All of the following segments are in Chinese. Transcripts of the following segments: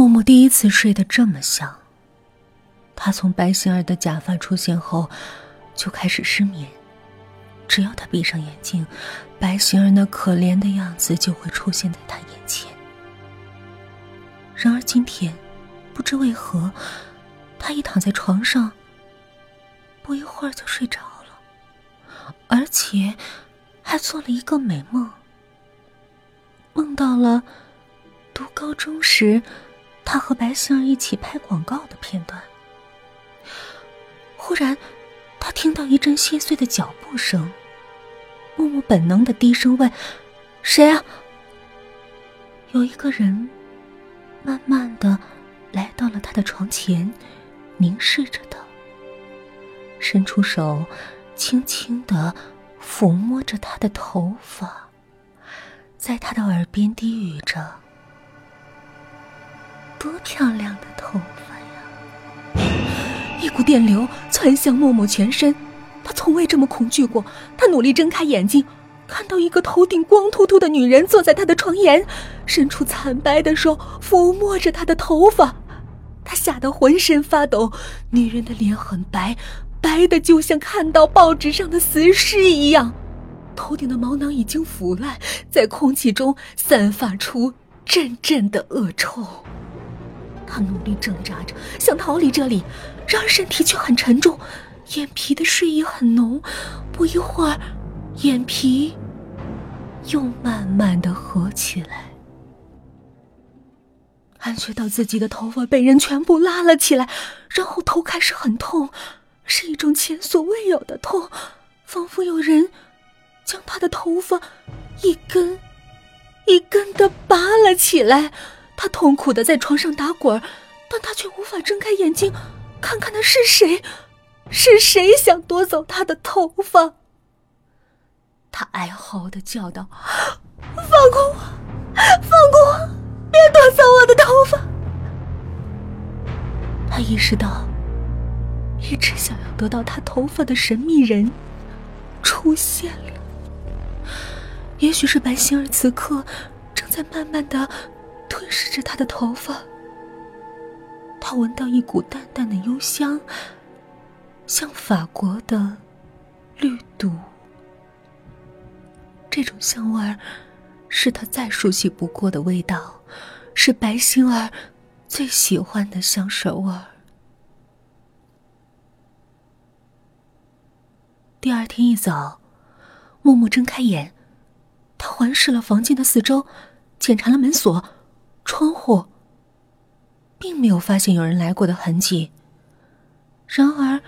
木木第一次睡得这么香。他从白星儿的假发出现后，就开始失眠。只要他闭上眼睛，白星儿那可怜的样子就会出现在他眼前。然而今天，不知为何，他一躺在床上，不一会儿就睡着了，而且还做了一个美梦。梦到了读高中时。他和白星儿一起拍广告的片段。忽然，他听到一阵细碎的脚步声。木木本能的低声问：“谁啊？”有一个人慢慢的来到了他的床前，凝视着他，伸出手，轻轻的抚摸着他的头发，在他的耳边低语着。多漂亮的头发呀！一股电流窜向默默全身，他从未这么恐惧过。他努力睁开眼睛，看到一个头顶光秃秃的女人坐在他的床沿，伸出惨白的手抚摸着他的头发。他吓得浑身发抖。女人的脸很白，白的就像看到报纸上的死尸一样。头顶的毛囊已经腐烂，在空气中散发出阵阵的恶臭。他努力挣扎着，想逃离这里，然而身体却很沉重，眼皮的睡意很浓。不一会儿，眼皮又慢慢的合起来，感觉到自己的头发被人全部拉了起来，然后头开始很痛，是一种前所未有的痛，仿佛有人将他的头发一根一根的拔了起来。他痛苦的在床上打滚，但他却无法睁开眼睛，看看那是谁，是谁想夺走他的头发。他哀嚎的叫道：“放过我，放过我，别夺走我的头发！”他意识到，一直想要得到他头发的神秘人出现了。也许是白星儿此刻正在慢慢的。吞噬着他的头发，他闻到一股淡淡的幽香，像法国的绿毒。这种香味儿是他再熟悉不过的味道，是白星儿最喜欢的香水味儿。第二天一早，木木睁开眼，他环视了房间的四周，检查了门锁。窗户，并没有发现有人来过的痕迹。然而，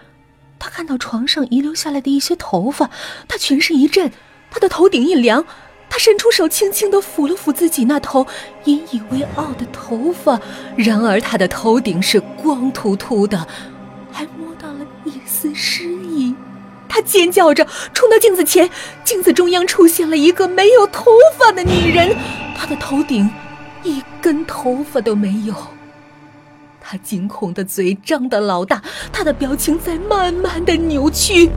他看到床上遗留下来的一些头发，他全身一震，他的头顶一凉，他伸出手轻轻的抚了抚自己那头引以为傲的头发。然而，他的头顶是光秃秃的，还摸到了一丝湿意。他尖叫着冲到镜子前，镜子中央出现了一个没有头发的女人，她的头顶。一根头发都没有，他惊恐的嘴张得老大，他的表情在慢慢的扭曲，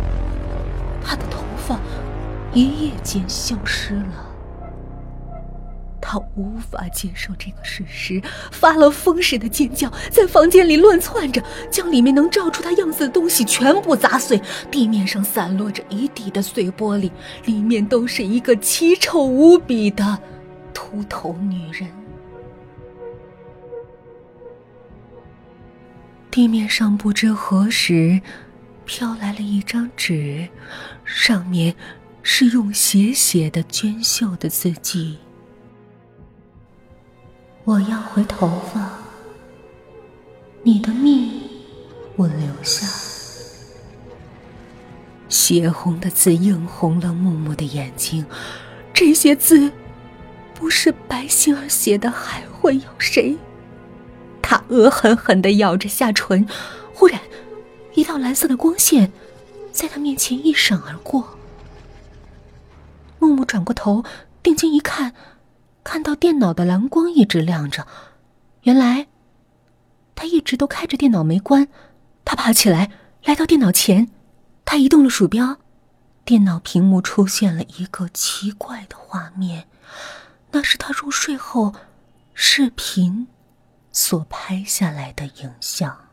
他的头发一夜间消失了。他无法接受这个事实，发了疯似的尖叫，在房间里乱窜着，将里面能照出他样子的东西全部砸碎，地面上散落着一地的碎玻璃，里面都是一个奇丑无比的秃头女人。地面上不知何时飘来了一张纸，上面是用血写的娟秀的字迹：“我要回头发，你的命我留下。”血红的字映红了木木的眼睛，这些字不是白星儿写的，还会有谁？他恶狠狠的咬着下唇，忽然，一道蓝色的光线在他面前一闪而过。木木转过头，定睛一看，看到电脑的蓝光一直亮着。原来，他一直都开着电脑没关。他爬起来，来到电脑前，他移动了鼠标，电脑屏幕出现了一个奇怪的画面，那是他入睡后视频。所拍下来的影像。